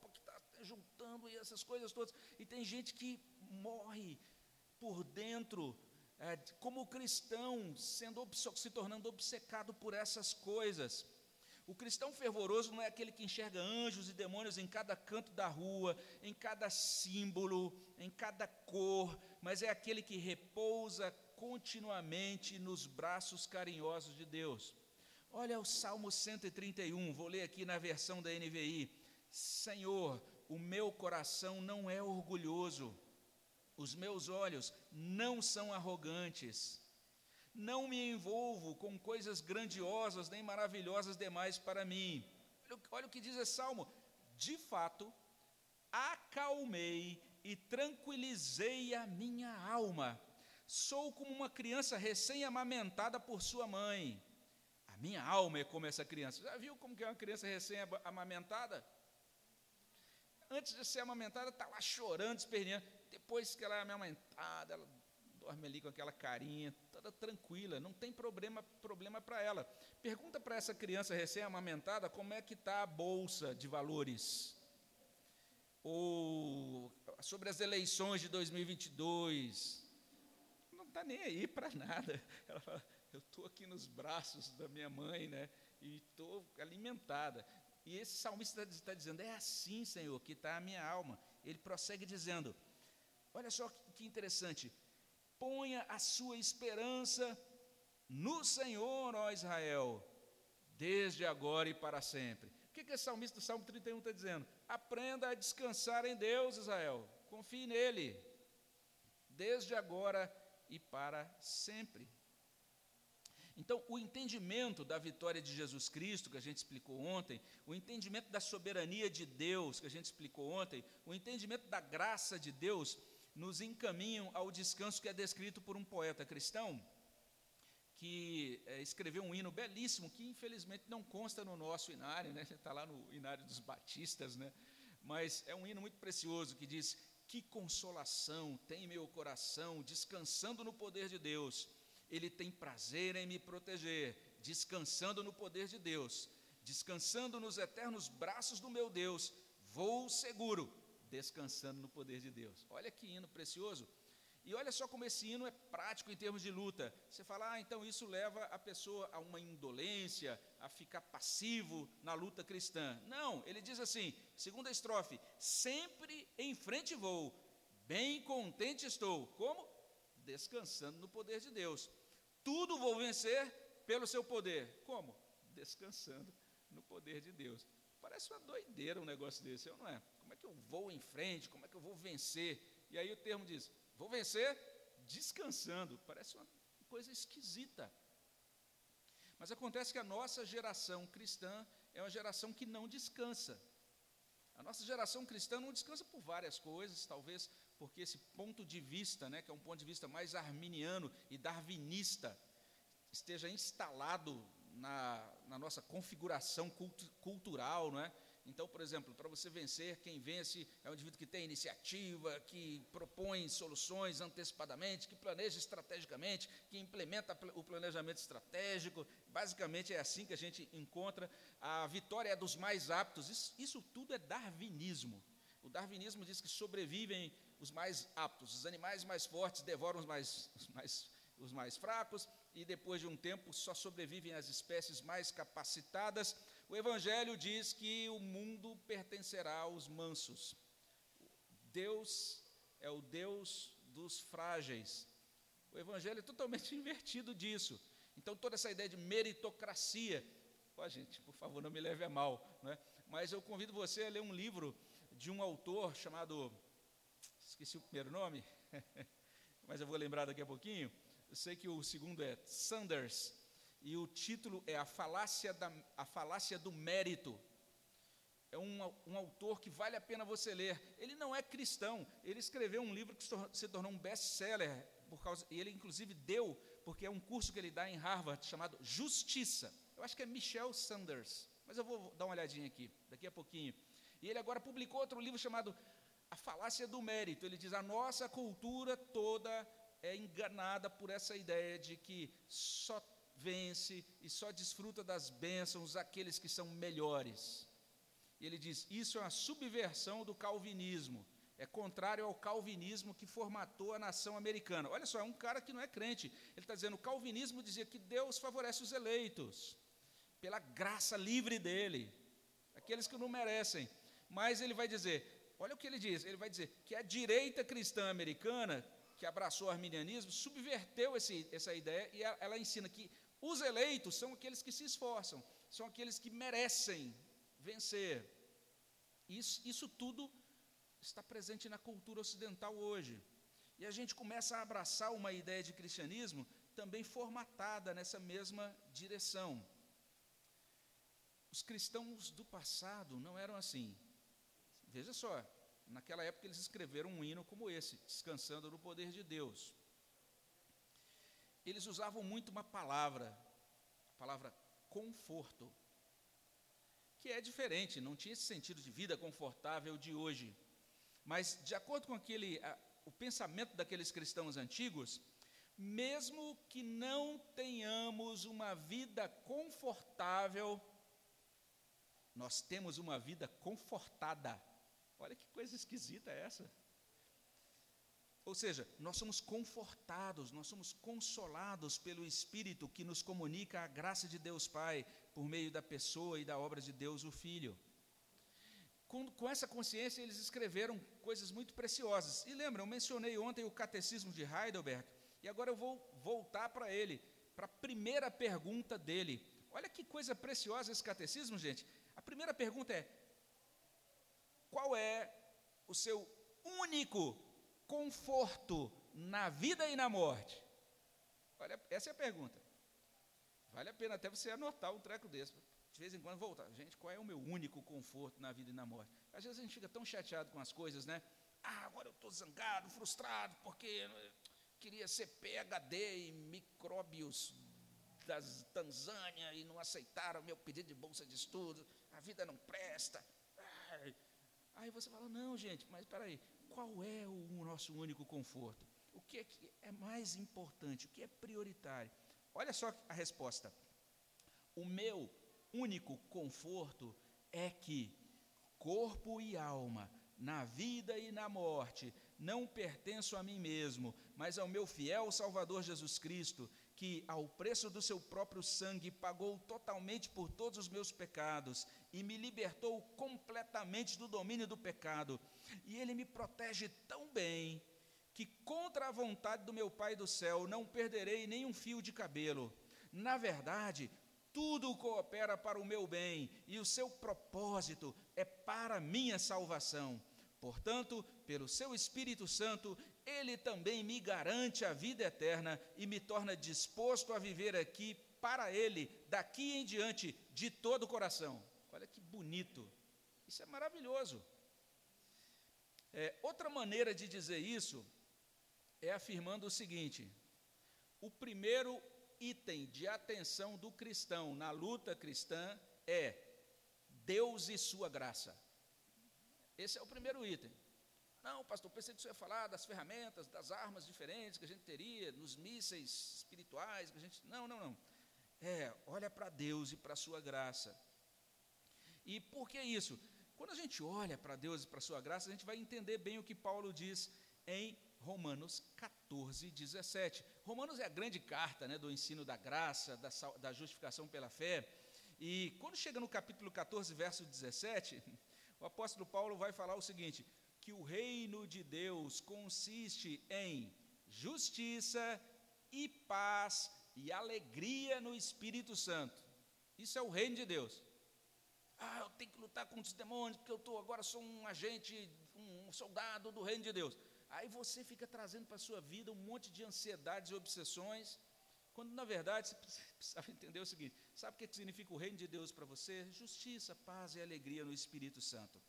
Copa que está juntando e essas coisas todas. E tem gente que morre por dentro, é, como cristão, sendo se tornando obcecado por essas coisas. O cristão fervoroso não é aquele que enxerga anjos e demônios em cada canto da rua, em cada símbolo, em cada cor, mas é aquele que repousa continuamente nos braços carinhosos de Deus. Olha o Salmo 131, vou ler aqui na versão da NVI. Senhor, o meu coração não é orgulhoso, os meus olhos não são arrogantes. Não me envolvo com coisas grandiosas nem maravilhosas demais para mim. Olha o que diz esse salmo. De fato, acalmei e tranquilizei a minha alma. Sou como uma criança recém-amamentada por sua mãe. A minha alma é como essa criança. Já viu como que é uma criança recém-amamentada? Antes de ser amamentada, está lá chorando, esperneando. Depois que ela é amamentada, ela dorme ali com aquela carinha, toda tranquila, não tem problema problema para ela. Pergunta para essa criança recém-amamentada como é que está a bolsa de valores. Ou sobre as eleições de 2022. Não está nem aí para nada. Ela fala, eu estou aqui nos braços da minha mãe, né? E estou alimentada. E esse salmista está dizendo: é assim, Senhor, que está a minha alma. Ele prossegue dizendo: olha só que interessante. Ponha a sua esperança no Senhor, ó Israel, desde agora e para sempre. O que, que esse salmista do Salmo 31 está dizendo? Aprenda a descansar em Deus, Israel. Confie nele, desde agora e para sempre. Então, o entendimento da vitória de Jesus Cristo, que a gente explicou ontem, o entendimento da soberania de Deus, que a gente explicou ontem, o entendimento da graça de Deus, nos encaminham ao descanso que é descrito por um poeta cristão, que é, escreveu um hino belíssimo, que infelizmente não consta no nosso inário, né? está lá no inário dos batistas, né? mas é um hino muito precioso que diz: Que consolação tem meu coração, descansando no poder de Deus. Ele tem prazer em me proteger, descansando no poder de Deus, descansando nos eternos braços do meu Deus, vou seguro, descansando no poder de Deus. Olha que hino precioso. E olha só como esse hino é prático em termos de luta. Você fala, ah, então isso leva a pessoa a uma indolência, a ficar passivo na luta cristã. Não, ele diz assim, segunda estrofe: sempre em frente vou, bem contente estou. Como? Descansando no poder de Deus. Tudo vou vencer pelo seu poder. Como? Descansando no poder de Deus. Parece uma doideira um negócio desse, não é? Como é que eu vou em frente? Como é que eu vou vencer? E aí o termo diz: vou vencer descansando. Parece uma coisa esquisita. Mas acontece que a nossa geração cristã é uma geração que não descansa. A nossa geração cristã não descansa por várias coisas, talvez porque esse ponto de vista, né, que é um ponto de vista mais arminiano e darwinista, esteja instalado na, na nossa configuração cultu cultural, não é? Então, por exemplo, para você vencer, quem vence é um indivíduo que tem iniciativa, que propõe soluções antecipadamente, que planeja estrategicamente, que implementa o planejamento estratégico. Basicamente é assim que a gente encontra. A vitória é dos mais aptos. Isso, isso tudo é darwinismo. O darwinismo diz que sobrevivem os mais aptos, os animais mais fortes devoram os mais, os mais, os mais fracos, e depois de um tempo só sobrevivem as espécies mais capacitadas. O Evangelho diz que o mundo pertencerá aos mansos. Deus é o Deus dos frágeis. O Evangelho é totalmente invertido disso. Então, toda essa ideia de meritocracia, ó, gente, por favor, não me leve a mal, né? mas eu convido você a ler um livro de um autor chamado, esqueci o primeiro nome, mas eu vou lembrar daqui a pouquinho. Eu sei que o segundo é Sanders, e o título é A Falácia, da, a Falácia do Mérito. É um, um, autor que vale a pena você ler. Ele não é cristão, ele escreveu um livro que se tornou um best-seller, por causa, e ele inclusive deu, porque é um curso que ele dá em Harvard, chamado Justiça. Eu acho que é Michel Sanders, mas eu vou dar uma olhadinha aqui, daqui a pouquinho. E ele agora publicou outro livro chamado A Falácia do Mérito. Ele diz: a nossa cultura toda é enganada por essa ideia de que só vence e só desfruta das bênçãos aqueles que são melhores. E ele diz: isso é uma subversão do calvinismo. É contrário ao calvinismo que formatou a nação americana. Olha só, é um cara que não é crente. Ele está dizendo: o calvinismo dizia que Deus favorece os eleitos, pela graça livre dele, aqueles que não merecem. Mas ele vai dizer: olha o que ele diz: ele vai dizer que a direita cristã americana, que abraçou o arminianismo, subverteu esse, essa ideia e ela, ela ensina que os eleitos são aqueles que se esforçam, são aqueles que merecem vencer. Isso, isso tudo está presente na cultura ocidental hoje. E a gente começa a abraçar uma ideia de cristianismo também formatada nessa mesma direção. Os cristãos do passado não eram assim. Veja só, naquela época eles escreveram um hino como esse, Descansando no Poder de Deus. Eles usavam muito uma palavra, a palavra conforto que é diferente, não tinha esse sentido de vida confortável de hoje. Mas, de acordo com aquele, a, o pensamento daqueles cristãos antigos, mesmo que não tenhamos uma vida confortável, nós temos uma vida confortada. Olha que coisa esquisita é essa. Ou seja, nós somos confortados, nós somos consolados pelo Espírito que nos comunica a graça de Deus Pai por meio da pessoa e da obra de Deus o Filho. Com, com essa consciência, eles escreveram coisas muito preciosas. E lembra, eu mencionei ontem o Catecismo de Heidelberg, e agora eu vou voltar para ele, para a primeira pergunta dele. Olha que coisa preciosa esse catecismo, gente. A primeira pergunta é: qual é o seu único conforto na vida e na morte? Olha, essa é a pergunta. Vale a pena até você anotar um treco desse. De vez em quando voltar. Gente, qual é o meu único conforto na vida e na morte? Às vezes a gente fica tão chateado com as coisas, né? Ah, agora eu estou zangado, frustrado, porque queria ser PHD em micróbios das Tanzânia e não aceitaram o meu pedido de bolsa de estudo. A vida não presta. Aí você fala, não, gente, mas espera aí, qual é o nosso único conforto? O que é, que é mais importante? O que é prioritário? Olha só a resposta. O meu único conforto é que corpo e alma, na vida e na morte, não pertenço a mim mesmo, mas ao meu fiel Salvador Jesus Cristo, que, ao preço do seu próprio sangue, pagou totalmente por todos os meus pecados e me libertou completamente do domínio do pecado e ele me protege tão bem que, contra a vontade do meu Pai do céu, não perderei nenhum fio de cabelo. Na verdade, tudo coopera para o meu bem e o seu propósito é para minha salvação. Portanto, pelo seu Espírito Santo, ele também me garante a vida eterna e me torna disposto a viver aqui para ele, daqui em diante, de todo o coração. Olha que bonito. Isso é maravilhoso. É, outra maneira de dizer isso é afirmando o seguinte: o primeiro item de atenção do cristão na luta cristã é Deus e sua graça. Esse é o primeiro item. Não, pastor, pensei que você ia falar das ferramentas, das armas diferentes que a gente teria, nos mísseis espirituais que a gente. Não, não, não. É, olha para Deus e para a sua graça. E por que isso? Quando a gente olha para Deus e para a sua graça, a gente vai entender bem o que Paulo diz em Romanos 14, 17. Romanos é a grande carta né, do ensino da graça, da, da justificação pela fé. E quando chega no capítulo 14, verso 17, o apóstolo Paulo vai falar o seguinte: que o reino de Deus consiste em justiça e paz e alegria no Espírito Santo. Isso é o reino de Deus. Ah, eu tenho que lutar contra os demônios, porque eu tô, agora sou um agente, um soldado do reino de Deus. Aí você fica trazendo para a sua vida um monte de ansiedades e obsessões, quando na verdade você precisava entender o seguinte: sabe o que significa o reino de Deus para você? Justiça, paz e alegria no Espírito Santo.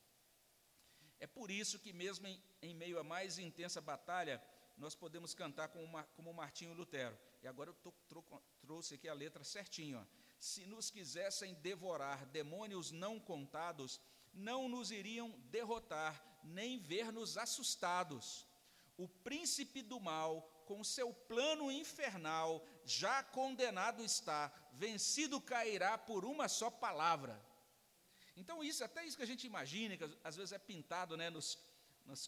É por isso que, mesmo em, em meio à mais intensa batalha, nós podemos cantar como, uma, como Martinho Lutero. E agora eu tô, tro, trouxe aqui a letra certinho. Ó se nos quisessem devorar demônios não contados, não nos iriam derrotar, nem ver-nos assustados. O príncipe do mal, com seu plano infernal, já condenado está, vencido cairá por uma só palavra. Então, isso, até isso que a gente imagina, que às vezes é pintado né, nos, nas,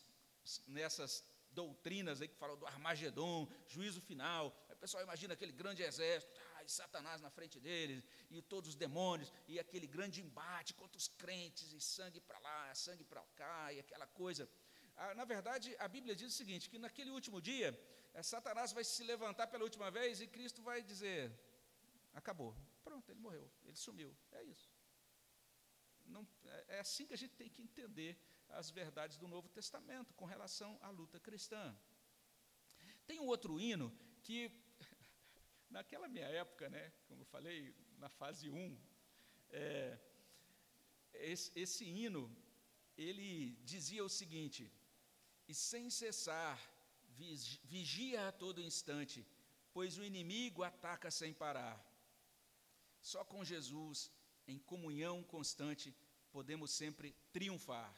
nessas doutrinas aí que falam do Armagedon, juízo final. Aí o pessoal imagina aquele grande exército, ah, e Satanás na frente deles, e todos os demônios, e aquele grande embate contra os crentes, e sangue para lá, sangue para cá, e aquela coisa. Ah, na verdade, a Bíblia diz o seguinte: que naquele último dia, é, Satanás vai se levantar pela última vez e Cristo vai dizer: acabou, pronto, ele morreu, ele sumiu. É isso. Não, é, é assim que a gente tem que entender as verdades do Novo Testamento com relação à luta cristã. Tem um outro hino que, naquela minha época, né, como eu falei, na fase 1, é, esse, esse hino, ele dizia o seguinte: E sem cessar, vigia a todo instante, pois o inimigo ataca sem parar. Só com Jesus, em comunhão constante, podemos sempre triunfar.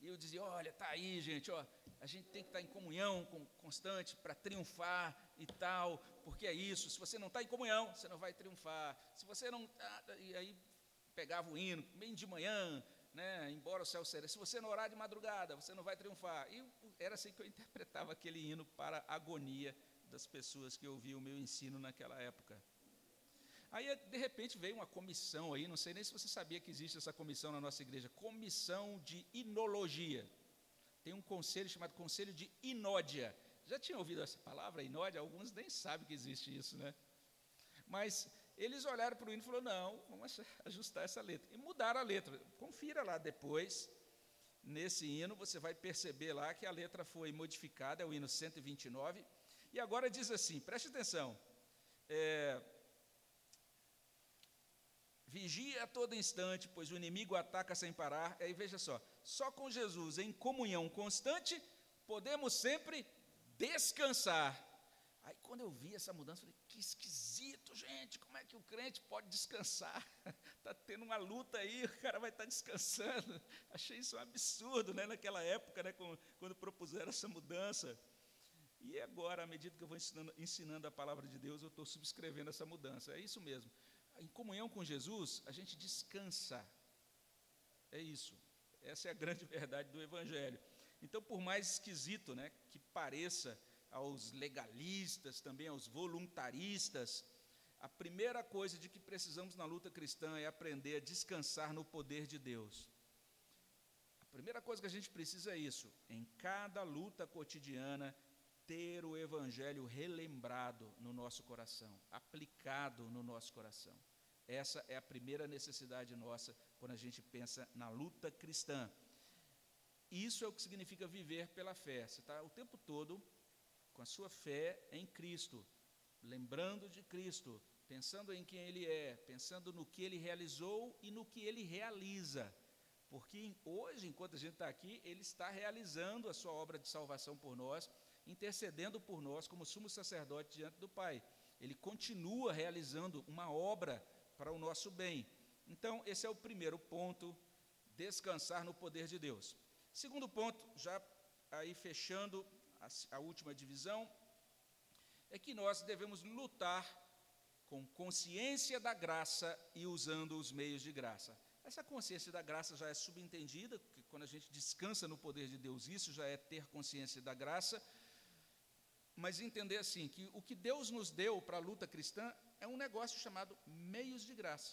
E eu dizia: olha, tá aí, gente, ó, a gente tem que estar tá em comunhão com, constante para triunfar e tal, porque é isso. Se você não está em comunhão, você não vai triunfar. Se você não. Tá, e aí pegava o hino, bem de manhã, né, embora o céu seja. Se você não orar de madrugada, você não vai triunfar. E era assim que eu interpretava aquele hino para a agonia das pessoas que ouviam o meu ensino naquela época. Aí, de repente, veio uma comissão aí, não sei nem se você sabia que existe essa comissão na nossa igreja, comissão de inologia. Tem um conselho chamado Conselho de Inódia. Já tinha ouvido essa palavra, inódia? Alguns nem sabem que existe isso, né? Mas eles olharam para o hino e falaram, não, vamos ajustar essa letra. E mudaram a letra. Confira lá depois, nesse hino, você vai perceber lá que a letra foi modificada, é o hino 129, e agora diz assim, preste atenção, é, Vigia a todo instante, pois o inimigo ataca sem parar. Aí veja só, só com Jesus em comunhão constante podemos sempre descansar. Aí quando eu vi essa mudança, eu falei, que esquisito, gente, como é que o crente pode descansar? Está tendo uma luta aí, o cara vai estar tá descansando. Achei isso um absurdo, né, naquela época, né, quando propuseram essa mudança. E agora, à medida que eu vou ensinando, ensinando a palavra de Deus, eu estou subscrevendo essa mudança. É isso mesmo em comunhão com Jesus, a gente descansa. É isso. Essa é a grande verdade do Evangelho. Então, por mais esquisito né, que pareça aos legalistas, também aos voluntaristas, a primeira coisa de que precisamos na luta cristã é aprender a descansar no poder de Deus. A primeira coisa que a gente precisa é isso. Em cada luta cotidiana, ter o Evangelho relembrado no nosso coração, aplicado no nosso coração. Essa é a primeira necessidade nossa quando a gente pensa na luta cristã. Isso é o que significa viver pela fé. Você está o tempo todo com a sua fé em Cristo, lembrando de Cristo, pensando em quem Ele é, pensando no que Ele realizou e no que Ele realiza. Porque hoje, enquanto a gente está aqui, Ele está realizando a sua obra de salvação por nós, intercedendo por nós como sumo sacerdote diante do Pai. Ele continua realizando uma obra para o nosso bem. Então, esse é o primeiro ponto, descansar no poder de Deus. Segundo ponto, já aí fechando a, a última divisão, é que nós devemos lutar com consciência da graça e usando os meios de graça. Essa consciência da graça já é subentendida, que quando a gente descansa no poder de Deus, isso já é ter consciência da graça, mas entender assim, que o que Deus nos deu para a luta cristã é um negócio chamado meios de graça.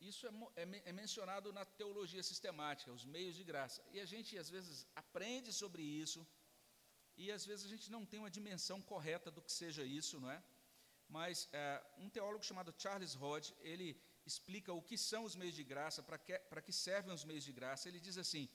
Isso é, é, é, mencionado na teologia sistemática, os meios de graça. E a gente, às vezes, aprende sobre isso, e às vezes a gente não tem uma dimensão correta do que seja isso, não é? Mas é, um teólogo chamado Charles Rod, ele explica o que são os meios de graça, para que, que servem os meios de graça. Ele diz assim: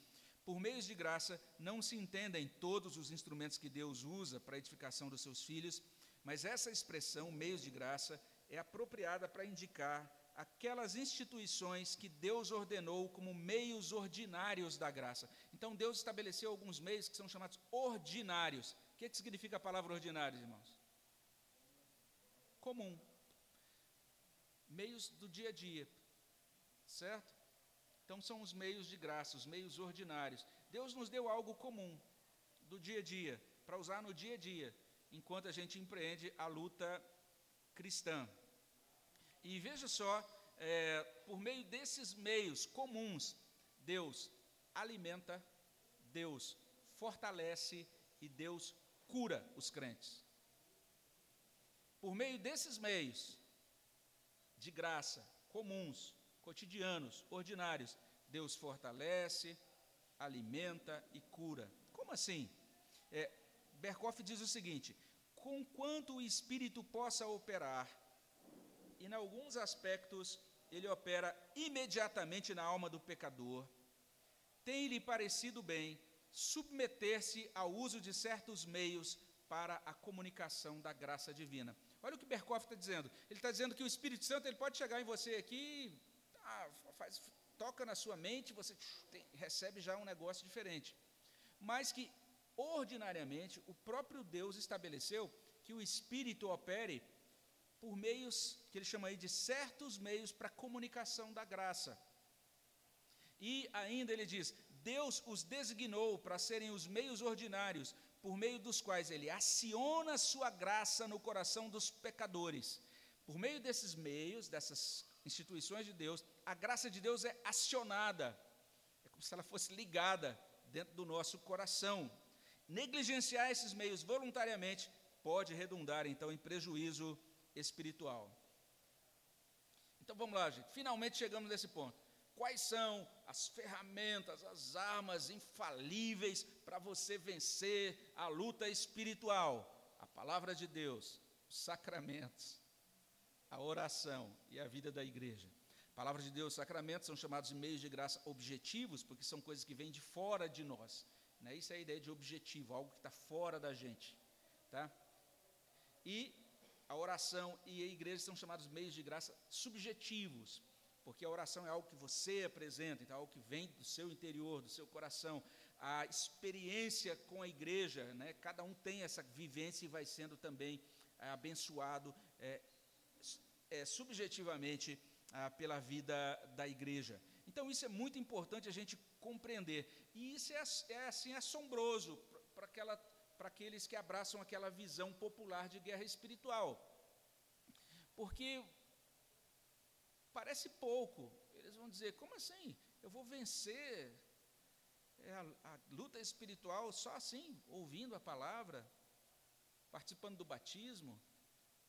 por meios de graça não se entendem todos os instrumentos que Deus usa para a edificação dos seus filhos, mas essa expressão, meios de graça, é apropriada para indicar aquelas instituições que Deus ordenou como meios ordinários da graça. Então, Deus estabeleceu alguns meios que são chamados ordinários. O que, é que significa a palavra ordinários, irmãos? Comum. Meios do dia a dia. Certo? Então, são os meios de graça, os meios ordinários. Deus nos deu algo comum, do dia a dia, para usar no dia a dia enquanto a gente empreende a luta cristã. E veja só é, por meio desses meios comuns, Deus alimenta, Deus fortalece e Deus cura os crentes. Por meio desses meios, de graça, comuns, cotidianos, ordinários, Deus fortalece, alimenta e cura. Como assim? É, Berkoff diz o seguinte: conquanto o Espírito possa operar, e em alguns aspectos ele opera imediatamente na alma do pecador, tem-lhe parecido bem submeter-se ao uso de certos meios para a comunicação da graça divina. Olha o que Berkoff está dizendo. Ele está dizendo que o Espírito Santo ele pode chegar em você aqui, ah, faz, toca na sua mente, você tem, recebe já um negócio diferente. Mas que, ordinariamente, o próprio Deus estabeleceu que o Espírito opere por meios, que ele chama aí de certos meios para comunicação da graça. E ainda ele diz: Deus os designou para serem os meios ordinários por meio dos quais ele aciona sua graça no coração dos pecadores. Por meio desses meios, dessas instituições de Deus, a graça de Deus é acionada. É como se ela fosse ligada dentro do nosso coração. Negligenciar esses meios voluntariamente pode redundar, então, em prejuízo espiritual. Então vamos lá, gente. Finalmente chegamos nesse ponto. Quais são as ferramentas, as armas infalíveis para você vencer a luta espiritual? A palavra de Deus, os sacramentos, a oração e a vida da igreja. A palavra de Deus, os sacramentos são chamados de meios de graça objetivos, porque são coisas que vêm de fora de nós. Né? Isso é a ideia de objetivo, algo que está fora da gente. Tá? E a oração e a igreja são chamados meios de graça subjetivos, porque a oração é algo que você apresenta, então é algo que vem do seu interior, do seu coração. A experiência com a igreja, né, cada um tem essa vivência e vai sendo também é, abençoado é, é, subjetivamente ah, pela vida da igreja. Então isso é muito importante a gente compreender. E isso é, é assim assombroso para aqueles que abraçam aquela visão popular de guerra espiritual. Porque parece pouco. Eles vão dizer: como assim? Eu vou vencer é a, a, luta espiritual só assim, ouvindo a palavra, participando do batismo,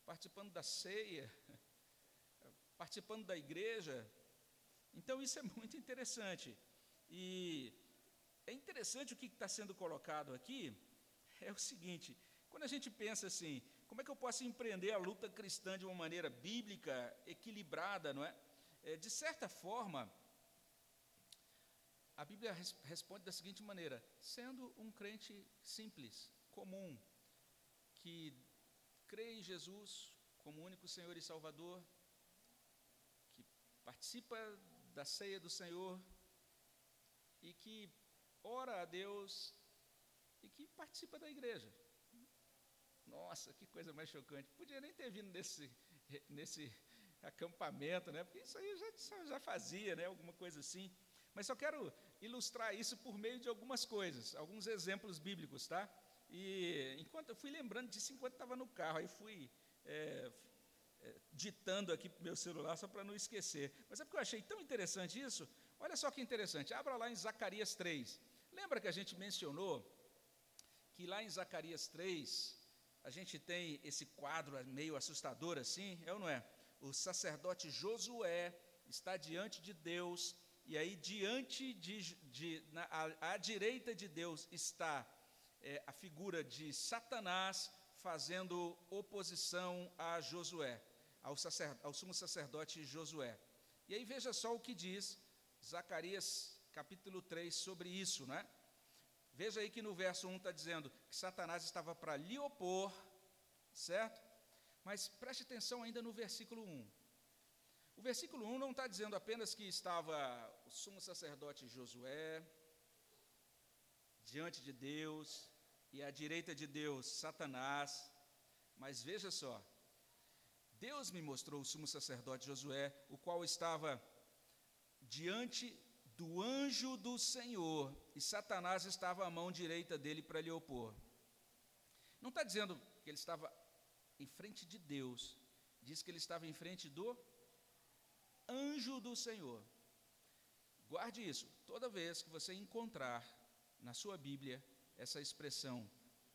participando da ceia, participando da igreja. Então isso é muito interessante. E é interessante o que está sendo colocado aqui, é o seguinte, quando a gente pensa assim, como é que eu posso empreender a luta cristã de uma maneira bíblica, equilibrada, não é? é de certa forma, a Bíblia res responde da seguinte maneira: sendo um crente simples, comum, que crê em Jesus como único Senhor e Salvador, que participa da ceia do Senhor e que ora a Deus e que participa da igreja. Nossa, que coisa mais chocante. Podia nem ter vindo nesse, nesse acampamento, né? Porque isso aí já, já fazia, né? Alguma coisa assim. Mas só quero ilustrar isso por meio de algumas coisas, alguns exemplos bíblicos, tá? E enquanto eu fui lembrando disso enquanto estava no carro, aí fui é, é, ditando aqui para meu celular só para não esquecer. Mas é porque eu achei tão interessante isso. Olha só que interessante. Abra lá em Zacarias 3. Lembra que a gente mencionou que lá em Zacarias 3, a gente tem esse quadro meio assustador assim, é ou não é? O sacerdote Josué está diante de Deus, e aí diante de, de na, à, à, direita de Deus está é, a figura de Satanás fazendo oposição a Josué, ao, sacer, ao sumo sacerdote Josué. E aí veja só o que diz Zacarias capítulo 3 sobre isso, não é? Veja aí que no verso 1 está dizendo que Satanás estava para lhe opor, certo? Mas preste atenção ainda no versículo 1. O versículo 1 não está dizendo apenas que estava o sumo sacerdote Josué diante de Deus e à direita de Deus Satanás, mas veja só, Deus me mostrou o sumo sacerdote Josué, o qual estava diante do anjo do Senhor, e Satanás estava à mão direita dele para lhe opor. Não está dizendo que ele estava em frente de Deus, diz que ele estava em frente do anjo do Senhor. Guarde isso. Toda vez que você encontrar na sua Bíblia essa expressão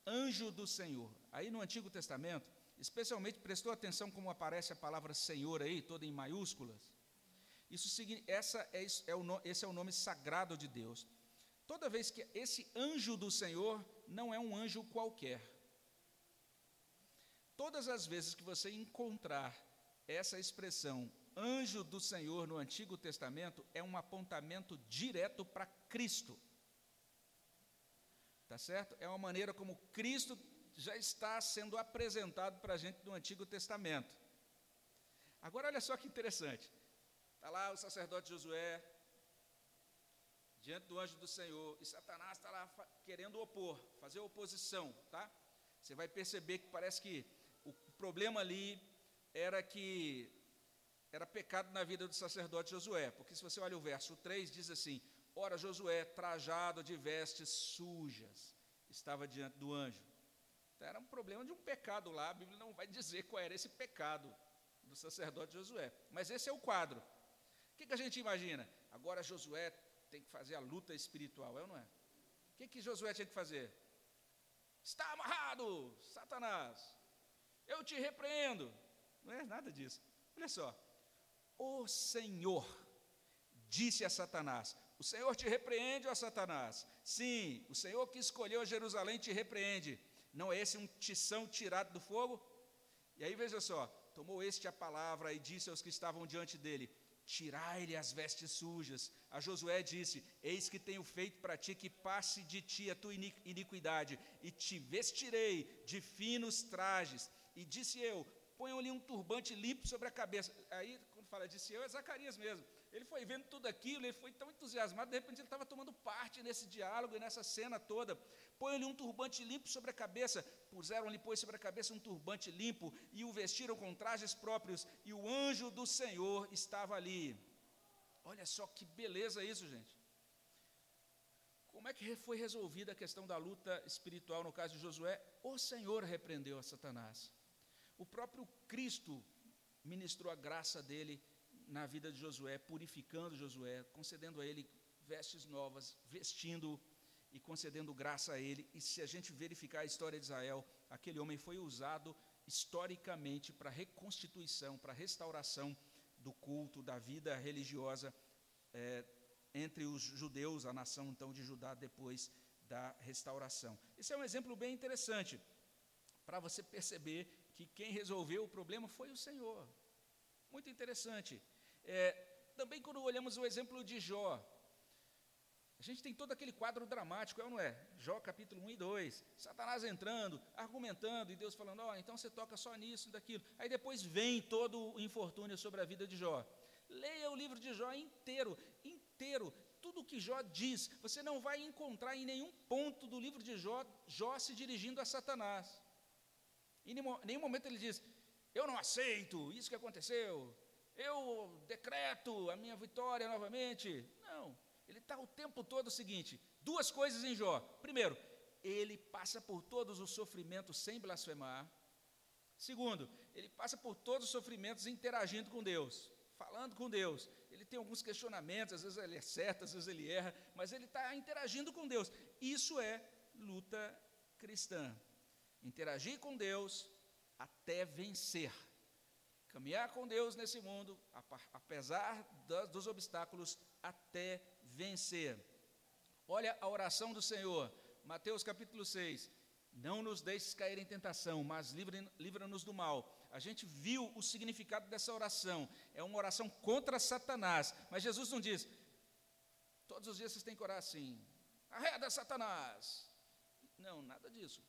anjo do Senhor, aí no Antigo Testamento, especialmente prestou atenção como aparece a palavra Senhor aí, toda em maiúsculas. Isso essa é, é o, esse é o nome sagrado de Deus. Toda vez que esse anjo do Senhor não é um anjo qualquer. Todas as vezes que você encontrar essa expressão anjo do Senhor no Antigo Testamento é um apontamento direto para Cristo. Tá certo? É uma maneira como Cristo já está sendo apresentado para a gente no Antigo Testamento. Agora, olha só que interessante. Está lá o sacerdote Josué, diante do anjo do Senhor, e Satanás está lá querendo opor, fazer oposição, tá? Você vai perceber que parece que o problema ali era que era pecado na vida do sacerdote Josué, porque se você olha o verso 3, diz assim: Ora, Josué, trajado de vestes sujas, estava diante do anjo. Então, era um problema de um pecado lá, a Bíblia não vai dizer qual era esse pecado do sacerdote Josué, mas esse é o quadro. O que, que a gente imagina? Agora Josué tem que fazer a luta espiritual, é ou não é? O que, que Josué tinha que fazer? Está amarrado, Satanás. Eu te repreendo. Não é nada disso. Olha só. O Senhor disse a Satanás: O Senhor te repreende, ó Satanás. Sim, o Senhor que escolheu Jerusalém te repreende. Não é esse um tição tirado do fogo? E aí veja só: tomou este a palavra e disse aos que estavam diante dele: Tirai-lhe as vestes sujas. A Josué disse: Eis que tenho feito para ti que passe de ti a tua iniquidade, e te vestirei de finos trajes. E disse eu: Ponham-lhe um turbante limpo sobre a cabeça. Aí, quando fala disse eu, é Zacarias mesmo. Ele foi vendo tudo aquilo, ele foi tão entusiasmado, de repente ele estava tomando parte nesse diálogo e nessa cena toda. Põe-lhe um turbante limpo sobre a cabeça. Puseram-lhe, pois, sobre a cabeça um turbante limpo e o vestiram com trajes próprios, e o anjo do Senhor estava ali. Olha só que beleza isso, gente. Como é que foi resolvida a questão da luta espiritual no caso de Josué? O Senhor repreendeu a Satanás. O próprio Cristo ministrou a graça dele na vida de Josué, purificando Josué, concedendo a ele vestes novas, vestindo e concedendo graça a ele. E se a gente verificar a história de Israel, aquele homem foi usado historicamente para reconstituição, para restauração do culto, da vida religiosa é, entre os judeus, a nação então de Judá depois da restauração. Esse é um exemplo bem interessante para você perceber que quem resolveu o problema foi o Senhor. Muito interessante. É, também quando olhamos o exemplo de Jó, a gente tem todo aquele quadro dramático, é ou não é? Jó capítulo 1 e 2, Satanás entrando, argumentando, e Deus falando, ó, oh, então você toca só nisso e daquilo. Aí depois vem todo o infortúnio sobre a vida de Jó. Leia o livro de Jó inteiro, inteiro. Tudo que Jó diz, você não vai encontrar em nenhum ponto do livro de Jó, Jó se dirigindo a Satanás. Em nenhum momento ele diz, eu não aceito isso que aconteceu, eu decreto a minha vitória novamente. Não, ele está o tempo todo o seguinte: duas coisas em Jó. Primeiro, ele passa por todos os sofrimentos sem blasfemar. Segundo, ele passa por todos os sofrimentos interagindo com Deus, falando com Deus. Ele tem alguns questionamentos, às vezes ele acerta, às vezes ele erra, mas ele está interagindo com Deus. Isso é luta cristã. Interagir com Deus até vencer. Caminhar com Deus nesse mundo, apesar dos obstáculos, até vencer. Olha a oração do Senhor, Mateus capítulo 6. Não nos deixes cair em tentação, mas livra-nos do mal. A gente viu o significado dessa oração. É uma oração contra Satanás. Mas Jesus não diz, todos os dias vocês têm que orar assim, arreda Satanás. Não, nada disso.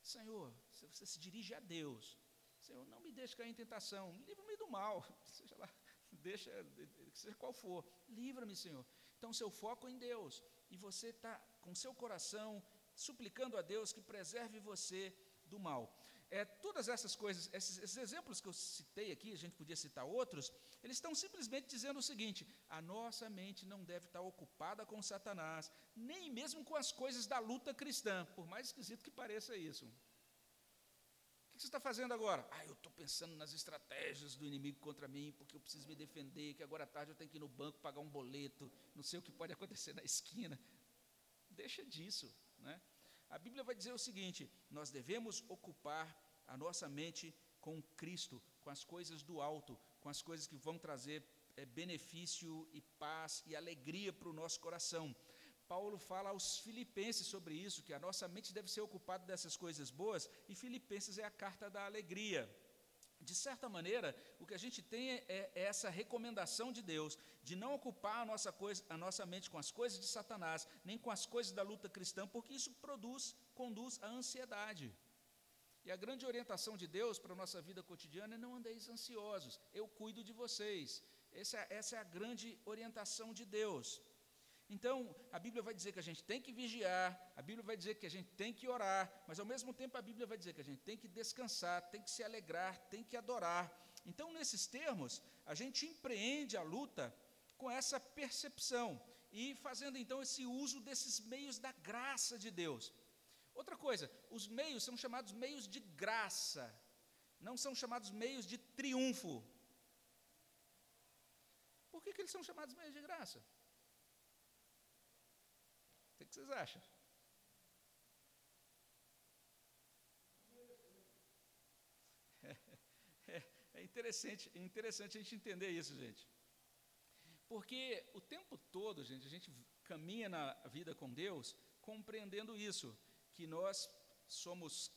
Senhor, se você se dirige a Deus, Senhor, não me deixe cair em tentação, livra-me do mal, seja lá, deixa, seja qual for, livra-me, Senhor. Então, seu foco é em Deus, e você está com seu coração suplicando a Deus que preserve você do mal. É, todas essas coisas, esses, esses, exemplos que eu citei aqui, a gente podia citar outros, eles estão simplesmente dizendo o seguinte: a nossa mente não deve estar ocupada com Satanás, nem mesmo com as coisas da luta cristã, por mais esquisito que pareça isso. Que você está fazendo agora? Ah, eu estou pensando nas estratégias do inimigo contra mim, porque eu preciso me defender, que agora à tarde eu tenho que ir no banco pagar um boleto, não sei o que pode acontecer na esquina. Deixa disso. Né? A Bíblia vai dizer o seguinte: nós devemos ocupar a nossa mente com Cristo, com as coisas do alto, com as coisas que vão trazer é, benefício e paz e alegria para o nosso coração. Paulo fala aos Filipenses sobre isso, que a nossa mente deve ser ocupada dessas coisas boas, e Filipenses é a carta da alegria. De certa maneira, o que a gente tem é, é, é essa recomendação de Deus, de não ocupar a nossa, coisa, a nossa mente com as coisas de Satanás, nem com as coisas da luta cristã, porque isso produz, conduz à ansiedade. E a grande orientação de Deus para a nossa vida cotidiana é não andeis ansiosos, eu cuido de vocês. Essa, essa é a grande orientação de Deus. Então, a Bíblia vai dizer que a gente tem que vigiar, a Bíblia vai dizer que a gente tem que orar, mas ao mesmo tempo a Bíblia vai dizer que a gente tem que descansar, tem que se alegrar, tem que adorar. Então, nesses termos, a gente empreende a luta com essa percepção e fazendo então esse uso desses meios da graça de Deus. Outra coisa, os meios são chamados meios de graça, não são chamados meios de triunfo. Por que, que eles são chamados meios de graça? O que vocês acham? É, interessante, é interessante a gente entender isso, gente. Porque o tempo todo, gente, a gente caminha na vida com Deus compreendendo isso, que nós somos